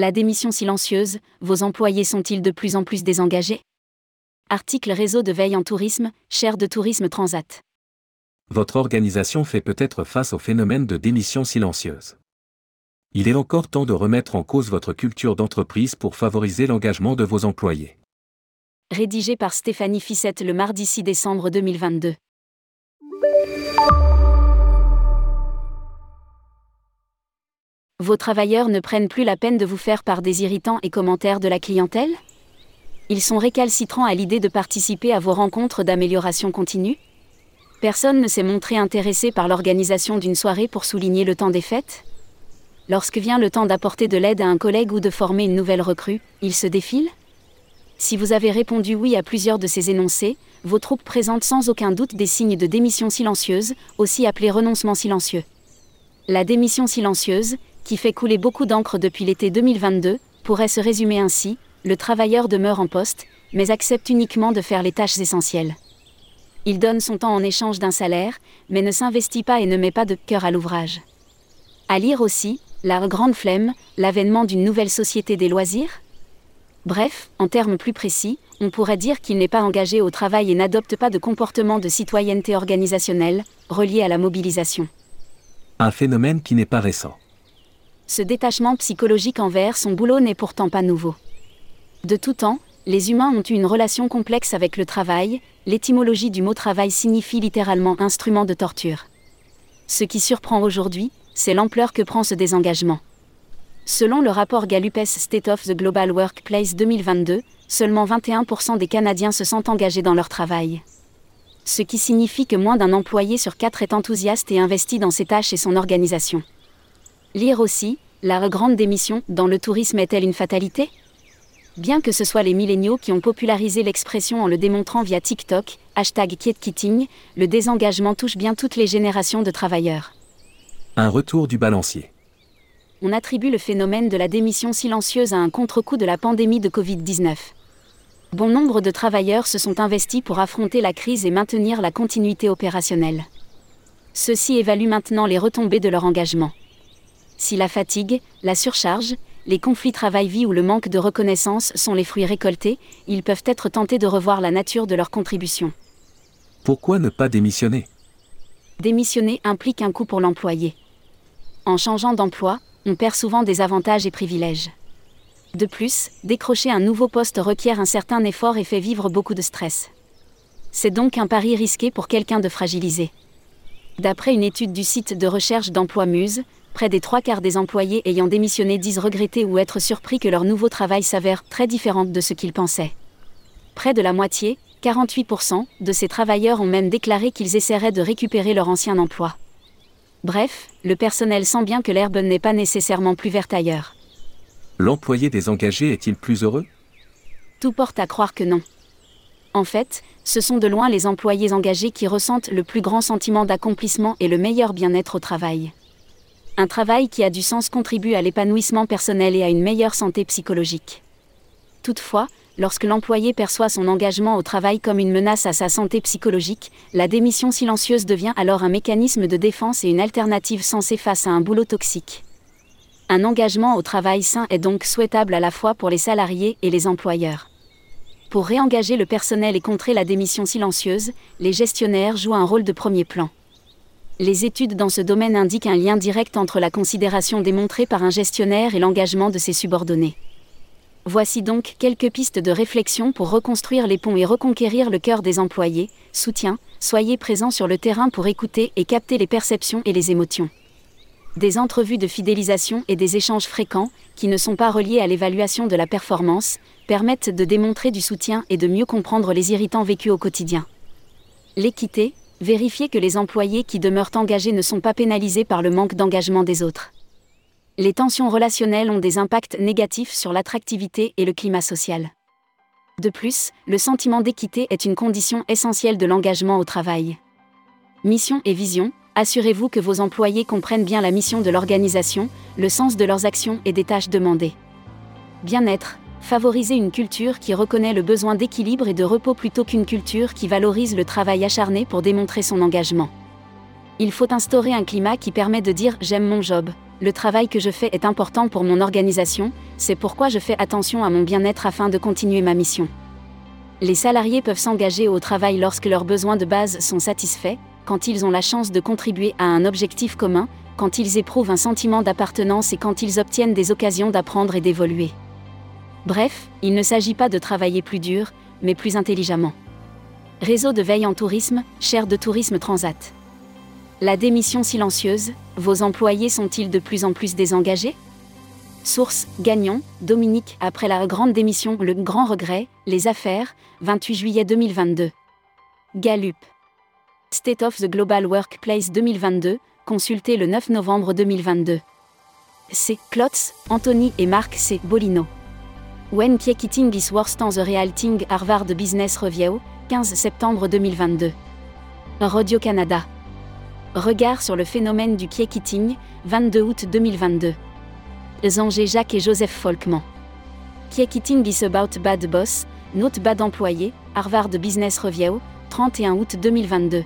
La démission silencieuse, vos employés sont-ils de plus en plus désengagés? Article Réseau de veille en tourisme, chaire de tourisme Transat. Votre organisation fait peut-être face au phénomène de démission silencieuse. Il est encore temps de remettre en cause votre culture d'entreprise pour favoriser l'engagement de vos employés. Rédigé par Stéphanie Fissette le mardi 6 décembre 2022. Vos travailleurs ne prennent plus la peine de vous faire part des irritants et commentaires de la clientèle? Ils sont récalcitrants à l'idée de participer à vos rencontres d'amélioration continue? Personne ne s'est montré intéressé par l'organisation d'une soirée pour souligner le temps des fêtes? Lorsque vient le temps d'apporter de l'aide à un collègue ou de former une nouvelle recrue, ils se défilent Si vous avez répondu oui à plusieurs de ces énoncés, vos troupes présentent sans aucun doute des signes de démission silencieuse, aussi appelés renoncement silencieux. La démission silencieuse, qui fait couler beaucoup d'encre depuis l'été 2022, pourrait se résumer ainsi, le travailleur demeure en poste, mais accepte uniquement de faire les tâches essentielles. Il donne son temps en échange d'un salaire, mais ne s'investit pas et ne met pas de cœur à l'ouvrage. À lire aussi, la grande flemme, l'avènement d'une nouvelle société des loisirs Bref, en termes plus précis, on pourrait dire qu'il n'est pas engagé au travail et n'adopte pas de comportement de citoyenneté organisationnelle, relié à la mobilisation. Un phénomène qui n'est pas récent ce détachement psychologique envers son boulot n'est pourtant pas nouveau. De tout temps, les humains ont eu une relation complexe avec le travail, l'étymologie du mot travail signifie littéralement instrument de torture. Ce qui surprend aujourd'hui, c'est l'ampleur que prend ce désengagement. Selon le rapport Gallup State of the Global Workplace 2022, seulement 21% des Canadiens se sentent engagés dans leur travail. Ce qui signifie que moins d'un employé sur quatre est enthousiaste et investi dans ses tâches et son organisation. Lire aussi, la grande démission dans le tourisme est-elle une fatalité? Bien que ce soit les milléniaux qui ont popularisé l'expression en le démontrant via TikTok, hashtag KietKitting, le désengagement touche bien toutes les générations de travailleurs. Un retour du balancier. On attribue le phénomène de la démission silencieuse à un contre-coup de la pandémie de Covid-19. Bon nombre de travailleurs se sont investis pour affronter la crise et maintenir la continuité opérationnelle. Ceux-ci évaluent maintenant les retombées de leur engagement. Si la fatigue, la surcharge, les conflits travail-vie ou le manque de reconnaissance sont les fruits récoltés, ils peuvent être tentés de revoir la nature de leur contribution. Pourquoi ne pas démissionner? Démissionner implique un coût pour l'employé. En changeant d'emploi, on perd souvent des avantages et privilèges. De plus, décrocher un nouveau poste requiert un certain effort et fait vivre beaucoup de stress. C'est donc un pari risqué pour quelqu'un de fragilisé. D'après une étude du site de recherche d'emploi Muse, près des trois quarts des employés ayant démissionné disent regretter ou être surpris que leur nouveau travail s'avère très différent de ce qu'ils pensaient. Près de la moitié, 48%, de ces travailleurs ont même déclaré qu'ils essaieraient de récupérer leur ancien emploi. Bref, le personnel sent bien que l'herbe n'est pas nécessairement plus verte ailleurs. L'employé désengagé est-il plus heureux? Tout porte à croire que non. En fait, ce sont de loin les employés engagés qui ressentent le plus grand sentiment d'accomplissement et le meilleur bien-être au travail. Un travail qui a du sens contribue à l'épanouissement personnel et à une meilleure santé psychologique. Toutefois, lorsque l'employé perçoit son engagement au travail comme une menace à sa santé psychologique, la démission silencieuse devient alors un mécanisme de défense et une alternative sensée face à un boulot toxique. Un engagement au travail sain est donc souhaitable à la fois pour les salariés et les employeurs. Pour réengager le personnel et contrer la démission silencieuse, les gestionnaires jouent un rôle de premier plan les études dans ce domaine indiquent un lien direct entre la considération démontrée par un gestionnaire et l'engagement de ses subordonnés. Voici donc quelques pistes de réflexion pour reconstruire les ponts et reconquérir le cœur des employés. Soutien, soyez présents sur le terrain pour écouter et capter les perceptions et les émotions. Des entrevues de fidélisation et des échanges fréquents, qui ne sont pas reliés à l'évaluation de la performance, permettent de démontrer du soutien et de mieux comprendre les irritants vécus au quotidien. L'équité, Vérifiez que les employés qui demeurent engagés ne sont pas pénalisés par le manque d'engagement des autres. Les tensions relationnelles ont des impacts négatifs sur l'attractivité et le climat social. De plus, le sentiment d'équité est une condition essentielle de l'engagement au travail. Mission et vision, assurez-vous que vos employés comprennent bien la mission de l'organisation, le sens de leurs actions et des tâches demandées. Bien-être, favoriser une culture qui reconnaît le besoin d'équilibre et de repos plutôt qu'une culture qui valorise le travail acharné pour démontrer son engagement. Il faut instaurer un climat qui permet de dire j'aime mon job, Le travail que je fais est important pour mon organisation, c'est pourquoi je fais attention à mon bien-être afin de continuer ma mission. Les salariés peuvent s'engager au travail lorsque leurs besoins de base sont satisfaits, quand ils ont la chance de contribuer à un objectif commun, quand ils éprouvent un sentiment d'appartenance et quand ils obtiennent des occasions d'apprendre et d'évoluer. Bref, il ne s'agit pas de travailler plus dur, mais plus intelligemment. Réseau de veille en tourisme, chaire de tourisme Transat. La démission silencieuse, vos employés sont-ils de plus en plus désengagés? Source, Gagnon, Dominique, après la grande démission, le grand regret, les affaires, 28 juillet 2022. Gallup. State of the Global Workplace 2022, consulté le 9 novembre 2022. C. Klotz, Anthony et Marc C. Bolino. When Kiekiting is worse than the real thing Harvard Business Review, 15 septembre 2022. Radio Canada. Regard sur le phénomène du kiekiting, 22 août 2022. Zangé Jacques et Joseph Folkman. Kiekiting is about bad boss, note bad employé, Harvard Business Review, 31 août 2022.